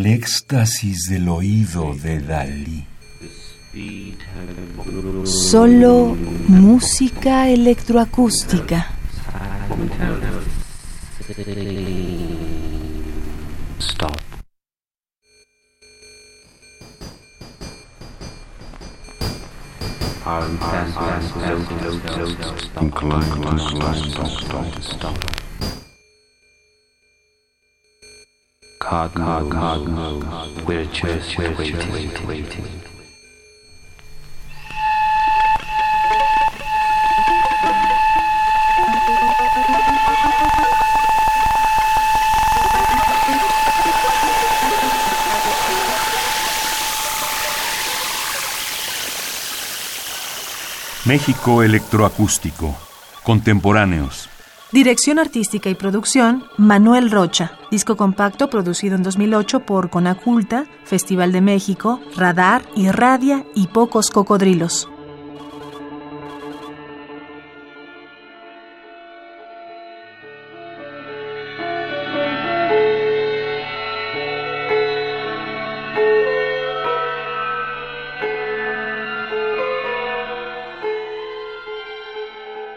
El éxtasis del oído de Dalí. Solo música electroacústica. Stop. Card, card, card, mode. We're just waiting, waiting. México Electroacústico. Contemporáneos. Dirección artística y producción, Manuel Rocha. Disco compacto producido en 2008 por Conaculta, Festival de México, Radar, Irradia y Pocos Cocodrilos.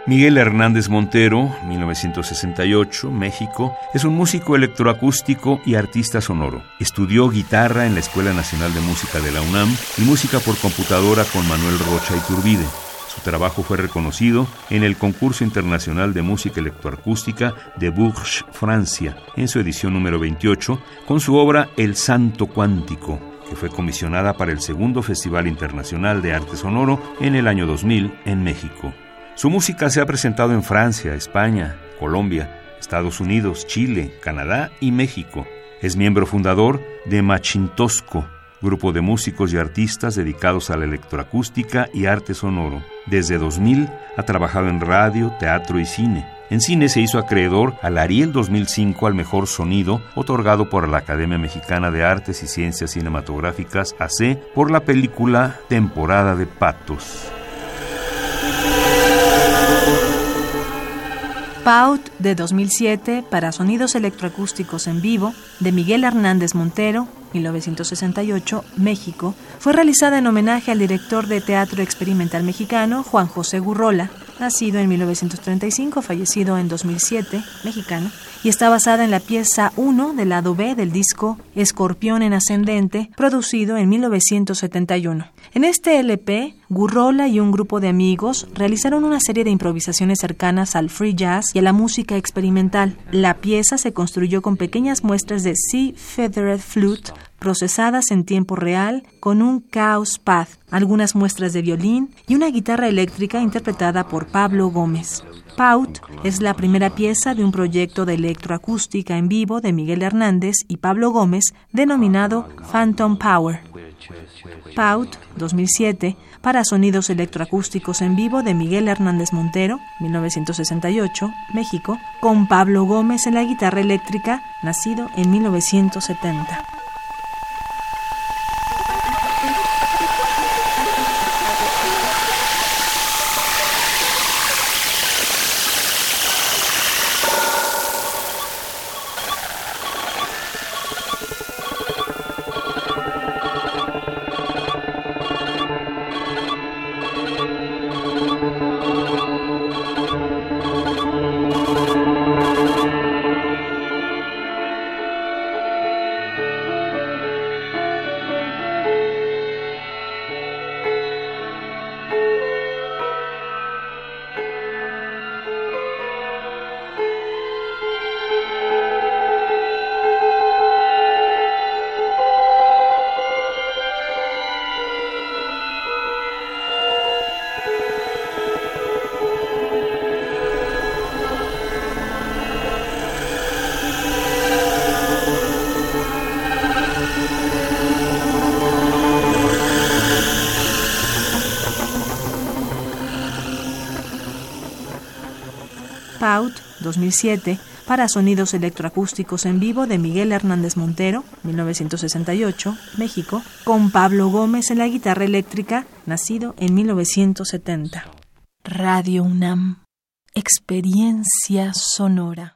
Miguel Hernández Montero, 1968, México, es un músico electroacústico y artista sonoro. Estudió guitarra en la Escuela Nacional de Música de la UNAM y música por computadora con Manuel Rocha Iturbide. Su trabajo fue reconocido en el Concurso Internacional de Música Electroacústica de Bourges, Francia, en su edición número 28, con su obra El Santo Cuántico, que fue comisionada para el segundo Festival Internacional de Arte Sonoro en el año 2000 en México. Su música se ha presentado en Francia, España, Colombia, Estados Unidos, Chile, Canadá y México. Es miembro fundador de Machintosco, grupo de músicos y artistas dedicados a la electroacústica y arte sonoro. Desde 2000 ha trabajado en radio, teatro y cine. En cine se hizo acreedor al Ariel 2005 al mejor sonido, otorgado por la Academia Mexicana de Artes y Ciencias Cinematográficas AC por la película Temporada de Patos. Pout de 2007 para sonidos electroacústicos en vivo de Miguel Hernández Montero, 1968, México, fue realizada en homenaje al director de teatro experimental mexicano Juan José Gurrola, nacido en 1935, fallecido en 2007, mexicano, y está basada en la pieza 1 del lado B del disco Escorpión en Ascendente, producido en 1971. En este LP, Gurrola y un grupo de amigos realizaron una serie de improvisaciones cercanas al free jazz y a la música experimental. La pieza se construyó con pequeñas muestras de C Feathered Flute procesadas en tiempo real con un Chaos Path, algunas muestras de violín y una guitarra eléctrica interpretada por Pablo Gómez. Pout es la primera pieza de un proyecto de electroacústica en vivo de Miguel Hernández y Pablo Gómez denominado Phantom Power. Pout 2007 para sonidos electroacústicos en vivo de Miguel Hernández Montero, 1968, México, con Pablo Gómez en la guitarra eléctrica, nacido en 1970. Pout 2007 para sonidos electroacústicos en vivo de Miguel Hernández Montero, 1968, México, con Pablo Gómez en la guitarra eléctrica, nacido en 1970. Radio UNAM, experiencia sonora.